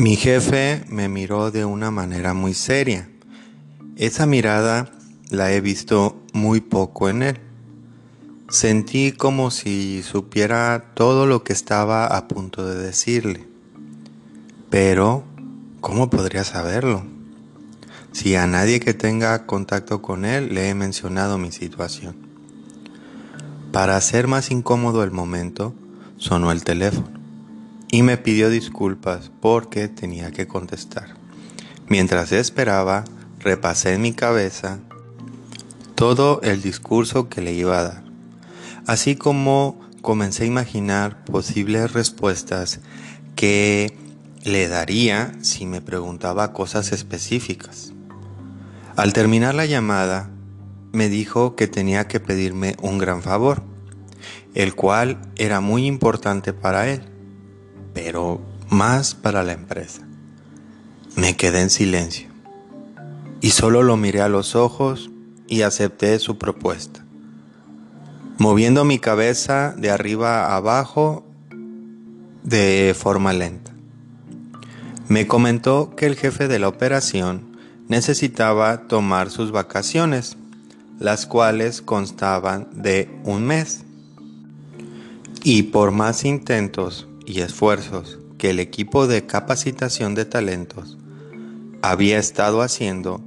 Mi jefe me miró de una manera muy seria. Esa mirada la he visto muy poco en él. Sentí como si supiera todo lo que estaba a punto de decirle. Pero, ¿cómo podría saberlo? Si a nadie que tenga contacto con él le he mencionado mi situación. Para hacer más incómodo el momento, sonó el teléfono y me pidió disculpas porque tenía que contestar. Mientras esperaba, repasé en mi cabeza todo el discurso que le iba a dar, así como comencé a imaginar posibles respuestas que le daría si me preguntaba cosas específicas. Al terminar la llamada, me dijo que tenía que pedirme un gran favor, el cual era muy importante para él, pero más para la empresa. Me quedé en silencio y solo lo miré a los ojos y acepté su propuesta. Moviendo mi cabeza de arriba a abajo de forma lenta. Me comentó que el jefe de la operación necesitaba tomar sus vacaciones, las cuales constaban de un mes. Y por más intentos y esfuerzos que el equipo de capacitación de talentos había estado haciendo,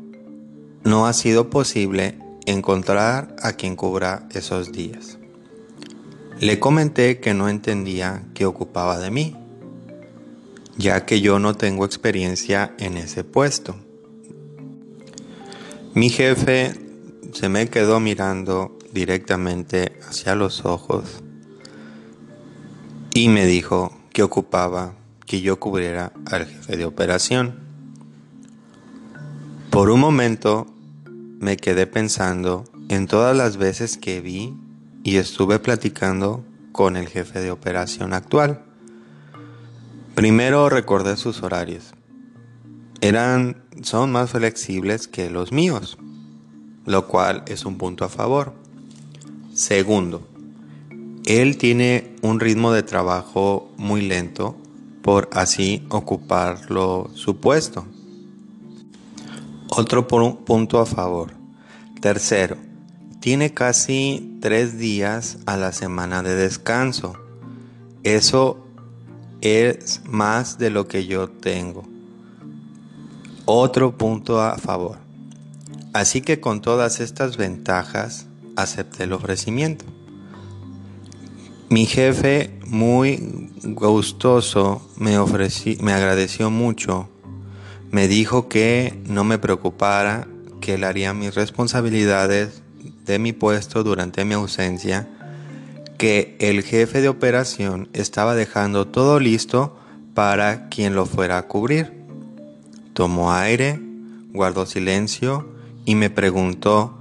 no ha sido posible encontrar a quien cubra esos días. Le comenté que no entendía qué ocupaba de mí, ya que yo no tengo experiencia en ese puesto mi jefe se me quedó mirando directamente hacia los ojos y me dijo que ocupaba que yo cubriera al jefe de operación. Por un momento me quedé pensando en todas las veces que vi y estuve platicando con el jefe de operación actual. Primero recordé sus horarios. Eran son más flexibles que los míos, lo cual es un punto a favor. Segundo, él tiene un ritmo de trabajo muy lento por así ocuparlo su puesto. Otro punto a favor. Tercero, tiene casi tres días a la semana de descanso. Eso es más de lo que yo tengo. Otro punto a favor. Así que con todas estas ventajas acepté el ofrecimiento. Mi jefe, muy gustoso, me, me agradeció mucho. Me dijo que no me preocupara, que él haría mis responsabilidades de mi puesto durante mi ausencia, que el jefe de operación estaba dejando todo listo para quien lo fuera a cubrir. Tomó aire, guardó silencio y me preguntó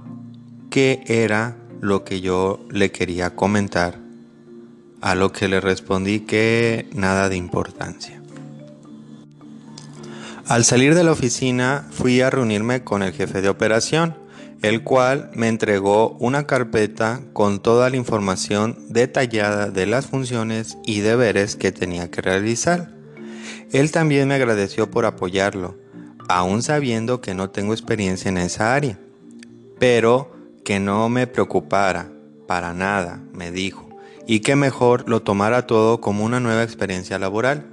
qué era lo que yo le quería comentar, a lo que le respondí que nada de importancia. Al salir de la oficina fui a reunirme con el jefe de operación, el cual me entregó una carpeta con toda la información detallada de las funciones y deberes que tenía que realizar. Él también me agradeció por apoyarlo aún sabiendo que no tengo experiencia en esa área, pero que no me preocupara para nada, me dijo, y que mejor lo tomara todo como una nueva experiencia laboral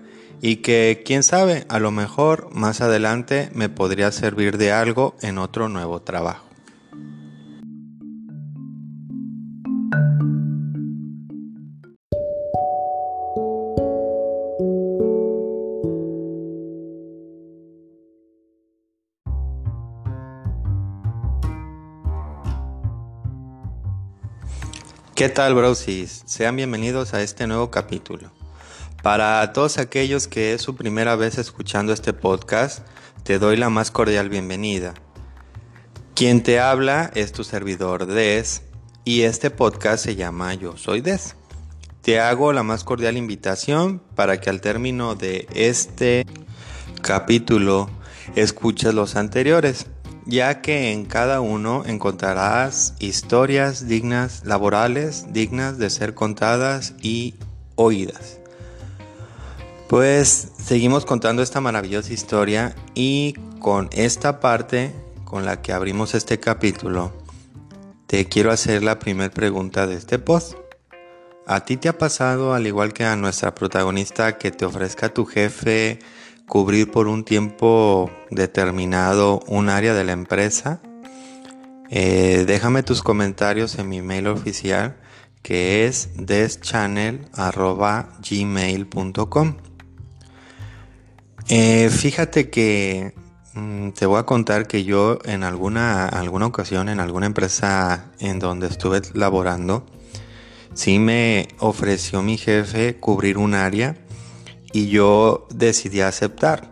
y que, quién sabe, a lo mejor más adelante me podría servir de algo en otro nuevo trabajo. ¿Qué tal, brosis? Sean bienvenidos a este nuevo capítulo. Para todos aquellos que es su primera vez escuchando este podcast, te doy la más cordial bienvenida. Quien te habla es tu servidor Des y este podcast se llama Yo Soy Des. Te hago la más cordial invitación para que al término de este capítulo escuches los anteriores ya que en cada uno encontrarás historias dignas, laborales, dignas de ser contadas y oídas. Pues seguimos contando esta maravillosa historia y con esta parte con la que abrimos este capítulo, te quiero hacer la primera pregunta de este post. ¿A ti te ha pasado, al igual que a nuestra protagonista, que te ofrezca tu jefe cubrir por un tiempo determinado un área de la empresa? Eh, déjame tus comentarios en mi mail oficial que es deschannel.gmail.com. Eh, fíjate que mm, te voy a contar que yo en alguna, alguna ocasión, en alguna empresa en donde estuve laborando, sí me ofreció mi jefe cubrir un área y yo decidí aceptar.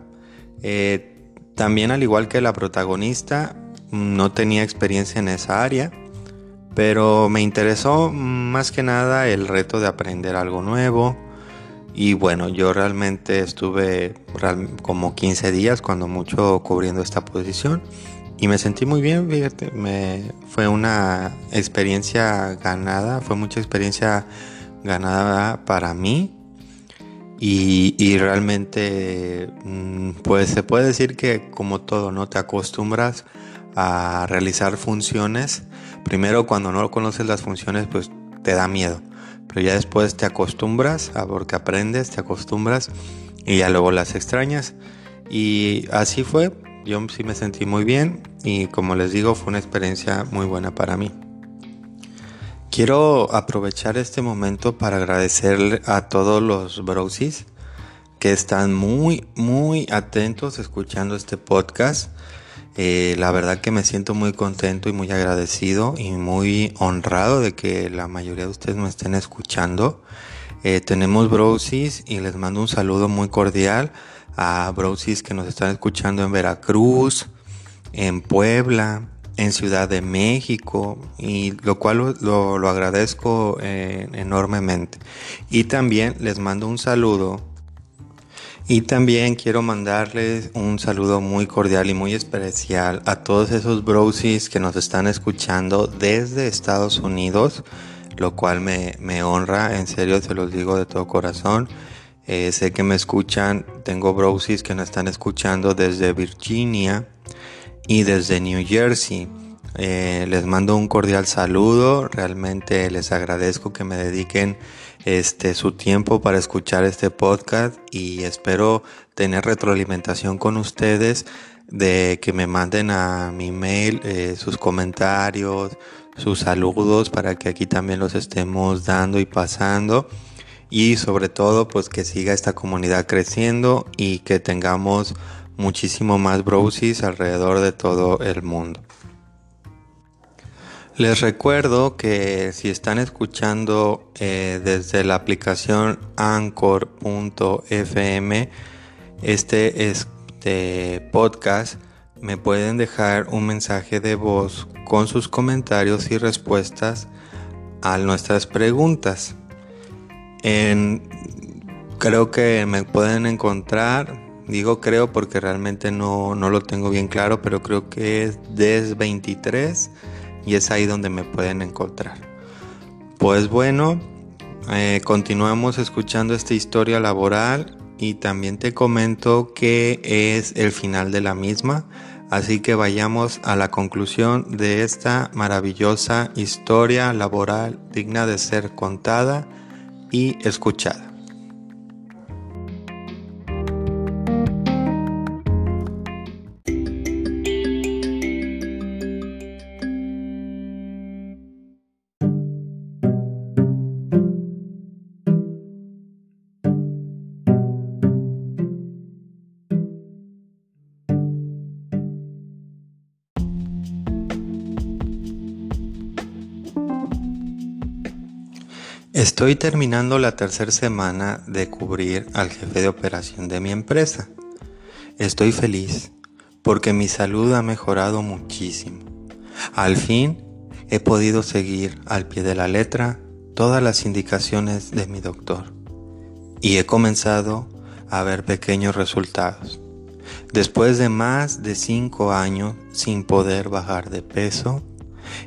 Eh, también al igual que la protagonista, no tenía experiencia en esa área, pero me interesó más que nada el reto de aprender algo nuevo y bueno, yo realmente estuve como 15 días, cuando mucho, cubriendo esta posición. Y me sentí muy bien, fíjate, me, fue una experiencia ganada, fue mucha experiencia ganada para mí. Y, y, realmente, mm, pues se puede decir que como todo, ¿no? Te acostumbras a realizar funciones. Primero cuando no conoces las funciones, pues te da miedo pero ya después te acostumbras, a porque aprendes, te acostumbras y ya luego las extrañas. Y así fue, yo sí me sentí muy bien y como les digo fue una experiencia muy buena para mí. Quiero aprovechar este momento para agradecer a todos los brosis que están muy, muy atentos escuchando este podcast. Eh, la verdad que me siento muy contento y muy agradecido y muy honrado de que la mayoría de ustedes me estén escuchando. Eh, tenemos brosis y les mando un saludo muy cordial a brosis que nos están escuchando en Veracruz, en Puebla, en Ciudad de México y lo cual lo, agradezco eh, enormemente. Y también les mando un saludo y también quiero mandarles un saludo muy cordial y muy especial a todos esos brosis que nos están escuchando desde Estados Unidos, lo cual me, honra, en serio se los digo de todo corazón. Eh, sé que me escuchan, tengo brosis que nos están escuchando desde Virginia y desde New Jersey. Eh, les mando un cordial saludo, realmente les agradezco que me dediquen este, su tiempo para escuchar este podcast y espero tener retroalimentación con ustedes de que me manden a mi mail eh, sus comentarios, sus saludos para que aquí también los estemos dando y pasando y sobre todo pues que siga esta comunidad creciendo y que tengamos muchísimo más brosis alrededor de todo el mundo. Les recuerdo que si están escuchando eh, desde la aplicación anchor.fm este, este podcast, me pueden dejar un mensaje de voz con sus comentarios y respuestas a nuestras preguntas. creo que me pueden encontrar, digo creo porque realmente no, no lo tengo bien claro, pero creo que es DES23 y es ahí donde me pueden encontrar. Pues bueno, eh, continuamos escuchando esta historia laboral y también te comento que es el final de la misma, así que vayamos a la conclusión de esta maravillosa historia laboral digna de ser contada y escuchada. Estoy terminando la tercera semana de cubrir al jefe de operación de mi empresa. Estoy feliz porque mi salud ha mejorado muchísimo. Al fin he podido seguir al pie de la letra todas las indicaciones de mi doctor y he comenzado a ver pequeños resultados. Después de más de cinco años sin poder bajar de peso,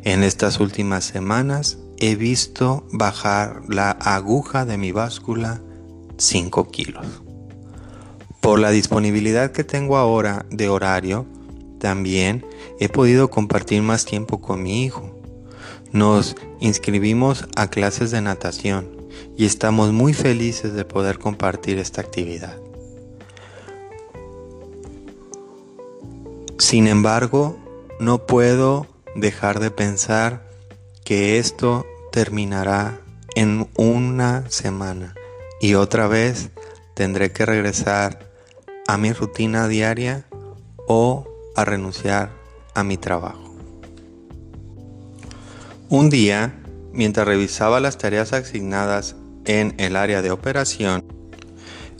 en estas últimas semanas he visto bajar la aguja de mi báscula 5 kilos. Por la disponibilidad que tengo ahora de horario, también he podido compartir más tiempo con mi hijo. Nos inscribimos a clases de natación y estamos muy felices de poder compartir esta actividad. Sin embargo, no puedo dejar de pensar que esto terminará en una semana y otra vez tendré que regresar a mi rutina diaria o a renunciar a mi trabajo. Un día, mientras revisaba las tareas asignadas en el área de operación,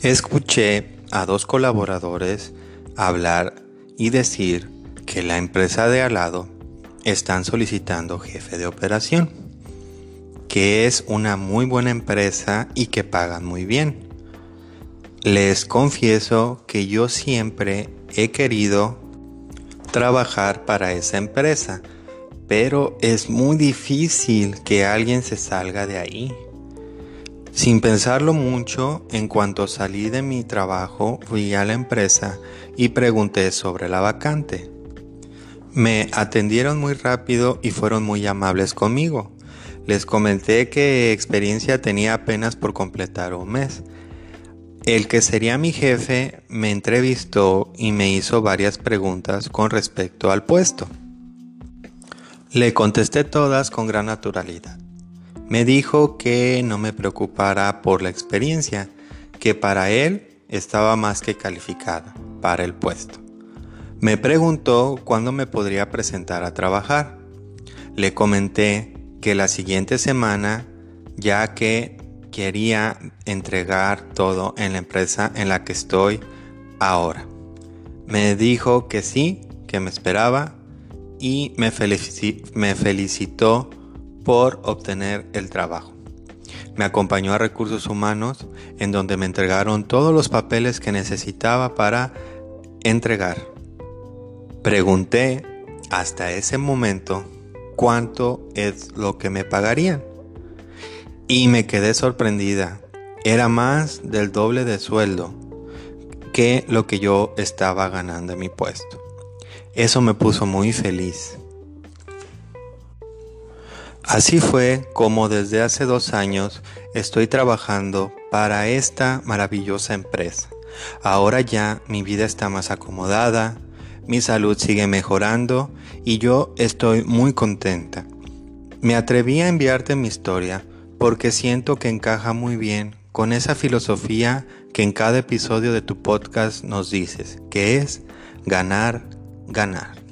escuché a dos colaboradores hablar y decir que la empresa de al lado están solicitando jefe de operación, que es una muy buena empresa y que pagan muy bien. Les confieso que yo siempre he querido trabajar para esa empresa, pero es muy difícil que alguien se salga de ahí. Sin pensarlo mucho, en cuanto salí de mi trabajo, fui a la empresa y pregunté sobre la vacante. Me atendieron muy rápido y fueron muy amables conmigo. Les comenté que experiencia tenía apenas por completar un mes el que sería mi jefe me entrevistó y me hizo varias preguntas con respecto al puesto. Le contesté todas con gran naturalidad. Me dijo que no me preocupara por la experiencia, que para él estaba más que calificada para el puesto. Me preguntó cuándo me podría presentar a trabajar. Le comenté que la siguiente semana, ya que quería entregar todo en la empresa en la que estoy ahora. Me dijo que sí, que me esperaba y me, felicitó por obtener el trabajo. Me acompañó a recursos humanos en donde me entregaron todos los papeles que necesitaba para entregar. Pregunté hasta ese momento cuánto es lo que me pagarían y me quedé sorprendida. Era más del doble de sueldo que lo que yo estaba ganando en mi puesto. Eso me puso muy feliz. Así fue como desde hace dos años estoy trabajando para esta maravillosa empresa. Ahora ya mi vida está más acomodada, mi salud sigue mejorando y yo estoy muy contenta. Me atreví a enviarte mi historia porque siento que encaja muy bien con esa filosofía que en cada episodio de tu podcast nos dices, que es ganar, ganar.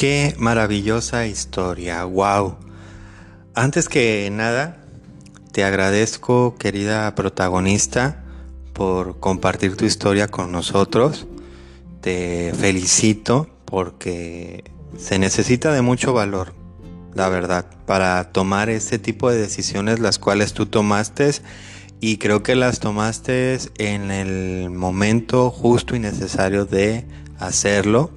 Qué maravillosa historia, wow. Antes que nada, te agradezco, querida protagonista, por compartir tu historia con nosotros. Te felicito porque se necesita de mucho valor, la verdad, para tomar ese tipo de decisiones las cuales tú tomaste y creo que las tomaste en el momento justo y necesario de hacerlo.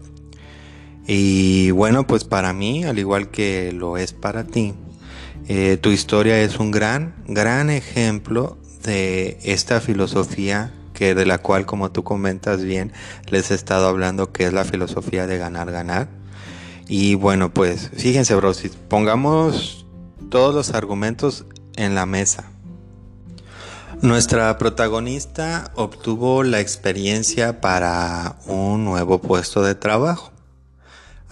Y bueno, pues para mí, al igual que lo es para ti, eh, tu historia es un gran, gran ejemplo de esta filosofía que de la cual, como tú comentas bien, les he estado hablando, que es la filosofía de ganar, ganar. Y bueno, pues fíjense, bro, si pongamos todos los argumentos en la mesa. Nuestra protagonista obtuvo la experiencia para un nuevo puesto de trabajo.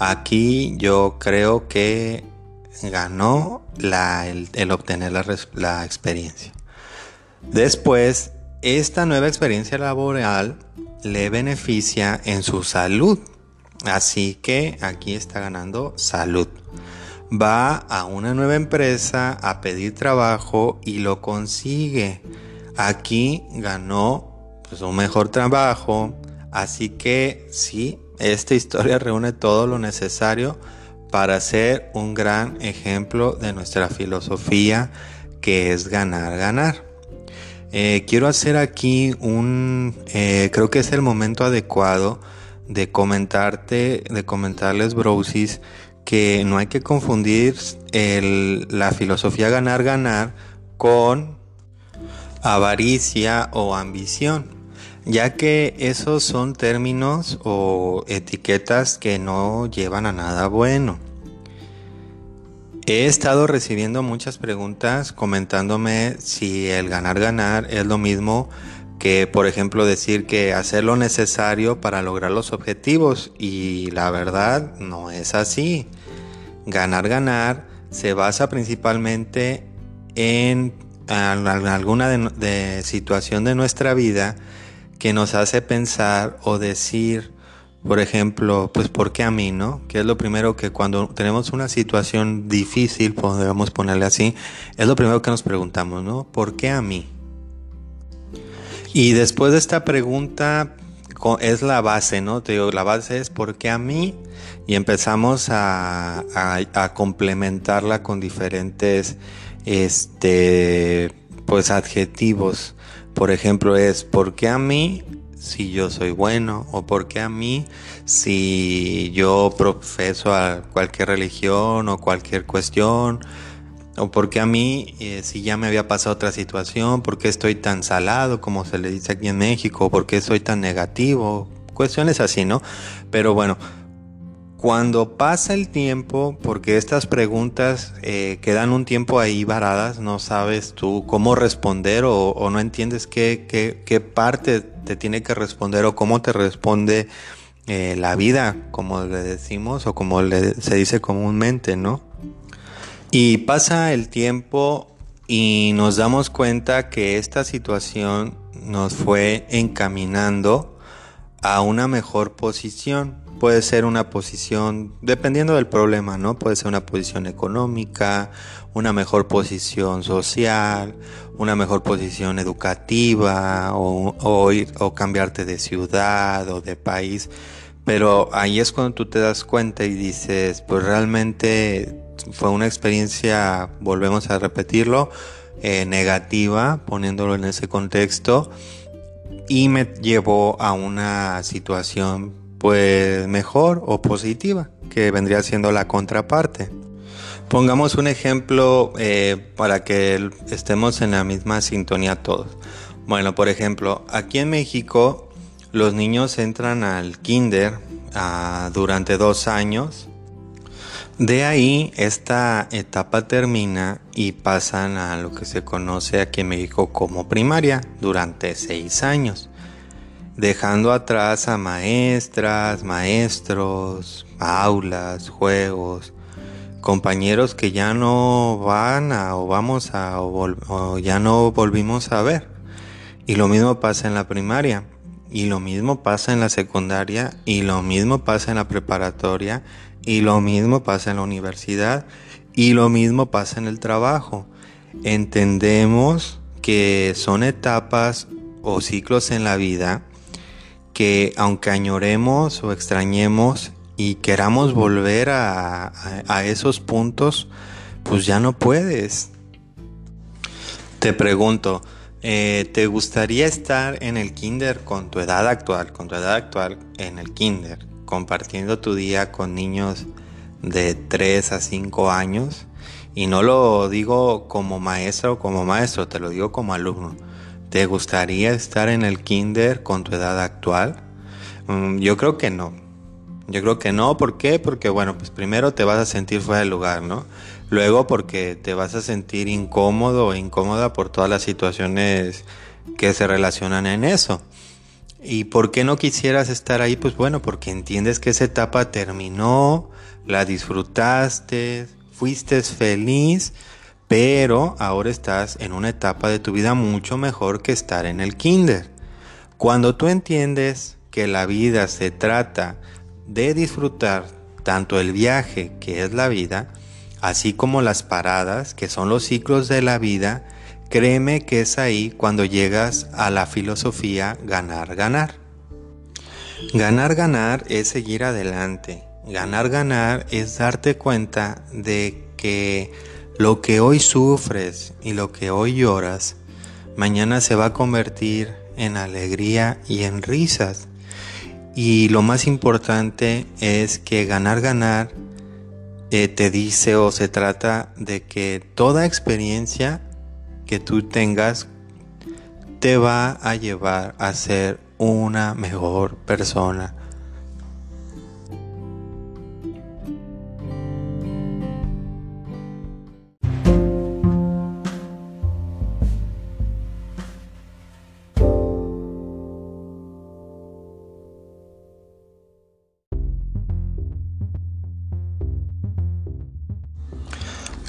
Aquí yo creo que ganó el, obtener la, experiencia. Después, esta nueva experiencia laboral le beneficia en su salud. Así que aquí está ganando salud. Va a una nueva empresa a pedir trabajo y lo consigue. Aquí ganó pues, un mejor trabajo. Así que sí, esta historia reúne todo lo necesario para ser un gran ejemplo de nuestra filosofía que es ganar, ganar. Eh, quiero hacer aquí un, eh, creo que es el momento adecuado de comentarte, de comentarles, Brosis, que no hay que confundir la filosofía ganar-ganar con avaricia o ambición, ya que esos son términos o etiquetas que no llevan a nada bueno. He estado recibiendo muchas preguntas comentándome si el ganar-ganar es lo mismo que, por ejemplo, decir que hacer lo necesario para lograr los objetivos y la verdad no es así. Ganar-ganar se basa principalmente en alguna situación de nuestra vida que nos hace pensar o decir, por ejemplo, pues ¿por qué a mí, no? Que es lo primero que cuando tenemos una situación difícil, podemos ponerle así, es lo primero que nos preguntamos, ¿no? ¿Por qué a mí? Y después de esta pregunta es la base, ¿no? Te digo, la base es ¿por qué a mí? Y empezamos a, a complementarla con diferentes, este, pues adjetivos. Por ejemplo, es ¿por qué a mí? si yo soy bueno o por qué a mí si yo profeso a cualquier religión o cualquier cuestión o por qué a mí eh, si ya me había pasado otra situación, por qué estoy tan salado como se le dice aquí en México, por qué soy tan negativo, cuestiones así, ¿no? Pero bueno, cuando pasa el tiempo, porque estas preguntas eh, quedan un tiempo ahí varadas, no sabes tú cómo responder o, no entiendes qué, parte te tiene que responder o cómo te responde eh, la vida, como le decimos o como se dice comúnmente, ¿no? Y pasa el tiempo y nos damos cuenta que esta situación nos fue encaminando a una mejor posición puede ser una posición, dependiendo del problema, ¿no? Puede ser una posición económica, una mejor posición social, una mejor posición educativa o, o, cambiarte de ciudad o de país. Pero ahí es cuando tú te das cuenta y dices, pues realmente fue una experiencia, volvemos a repetirlo, eh, negativa, poniéndolo en ese contexto, y me llevó a una situación pues mejor o positiva, que vendría siendo la contraparte. Pongamos un ejemplo eh, para que estemos en la misma sintonía todos. Bueno, por ejemplo, aquí en México los niños entran al kinder ah, durante dos años. De ahí esta etapa termina y pasan a lo que se conoce aquí en México como primaria durante seis años dejando atrás a maestras, maestros, aulas, juegos, compañeros que ya no van a o vamos a o, ya no volvimos a ver. Y lo mismo pasa en la primaria, y lo mismo pasa en la secundaria, y lo mismo pasa en la preparatoria, y lo mismo pasa en la universidad, y lo mismo pasa en el trabajo. Entendemos que son etapas o ciclos en la vida que aunque añoremos o extrañemos y queramos volver a, esos puntos, pues ya no puedes. Te pregunto, eh, ¿te gustaría estar en el kinder con tu edad actual, con tu edad actual en el kinder, compartiendo tu día con niños de 3 a 5 años? Y no lo digo como maestro o como maestro, te lo digo como alumno. ¿Te gustaría estar en el kinder con tu edad actual? Mm, yo creo que no. Yo creo que no, ¿por qué? Porque bueno, pues primero te vas a sentir fuera de lugar, ¿no? Luego porque te vas a sentir incómodo o incómoda por todas las situaciones que se relacionan en eso. ¿Y por qué no quisieras estar ahí? Pues bueno, porque entiendes que esa etapa terminó, la disfrutaste, fuiste feliz, pero ahora estás en una etapa de tu vida mucho mejor que estar en el kinder. Cuando tú entiendes que la vida se trata de disfrutar tanto el viaje que es la vida, así como las paradas que son los ciclos de la vida, créeme que es ahí cuando llegas a la filosofía ganar, ganar. Ganar, ganar es seguir adelante. Ganar, ganar es darte cuenta de que lo que hoy sufres y lo que hoy lloras, mañana se va a convertir en alegría y en risas. Y lo más importante es que ganar, ganar eh, te dice o se trata de que toda experiencia que tú tengas te va a llevar a ser una mejor persona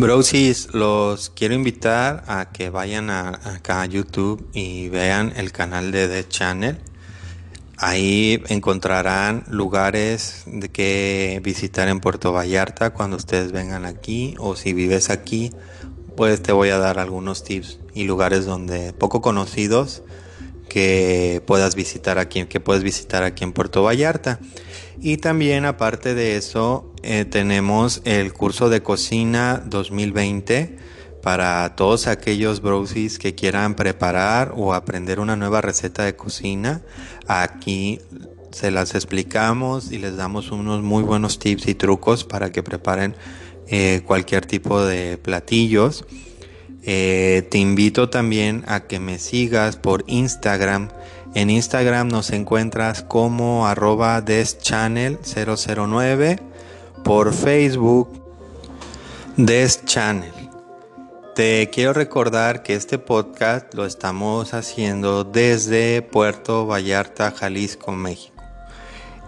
Brosis, los quiero invitar a que vayan a, acá a YouTube y vean el canal de The Channel. Ahí encontrarán lugares de que visitar en Puerto Vallarta cuando ustedes vengan aquí o si vives aquí, pues te voy a dar algunos tips y lugares donde poco conocidos que puedas visitar aquí, que puedes visitar aquí en Puerto Vallarta. Y también aparte de eso, eh, tenemos el curso de cocina 2020 para todos aquellos brosis que quieran preparar o aprender una nueva receta de cocina. Aquí se las explicamos y les damos unos muy buenos tips y trucos para que preparen eh, cualquier tipo de platillos. Eh, te invito también a que me sigas por Instagram. En Instagram nos encuentras como arroba deschannel009. Por Facebook, deschannel. Te quiero recordar que este podcast lo estamos haciendo desde Puerto Vallarta, Jalisco, México.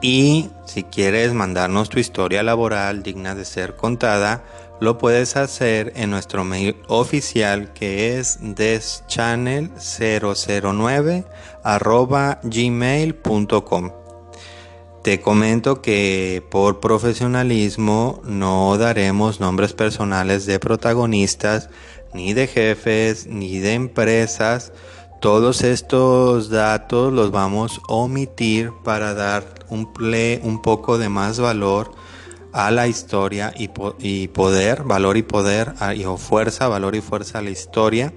Y si quieres mandarnos tu historia laboral digna de ser contada, lo puedes hacer en nuestro mail oficial que es deschannel009 gmail.com. Te comento que por profesionalismo no daremos nombres personales de protagonistas, ni de jefes, ni de empresas. Todos estos datos los vamos a omitir para dar un, un poco de más valor a la historia y, poder, valor y poder, y, o fuerza, valor y fuerza a la historia.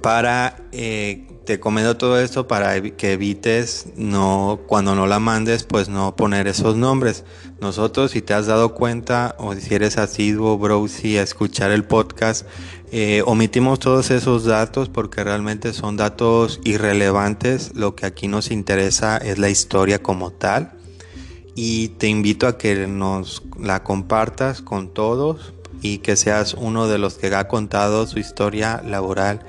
para, eh, te comento todo esto para que evites, no, cuando no la mandes, pues no poner esos nombres. Nosotros, si te has dado cuenta, o si eres asiduo, bro, si a escuchar el podcast, eh, omitimos todos esos datos porque realmente son datos irrelevantes. Lo que aquí nos interesa es la historia como tal y te invito a que nos la compartas con todos y que seas uno de los que ha contado su historia laboral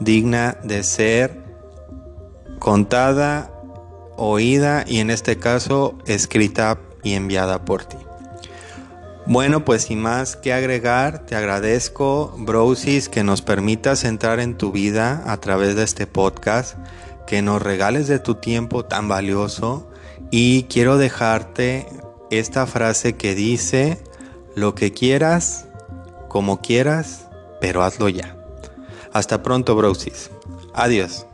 digna de ser contada, oída y en este caso escrita y enviada por ti. Bueno, pues sin más que agregar, te agradezco, Brosis, que nos permitas entrar en tu vida a través de este podcast, que nos regales de tu tiempo tan valioso y quiero dejarte esta frase que dice, lo que quieras, como quieras, pero hazlo ya. Hasta pronto, Brosis. Adiós.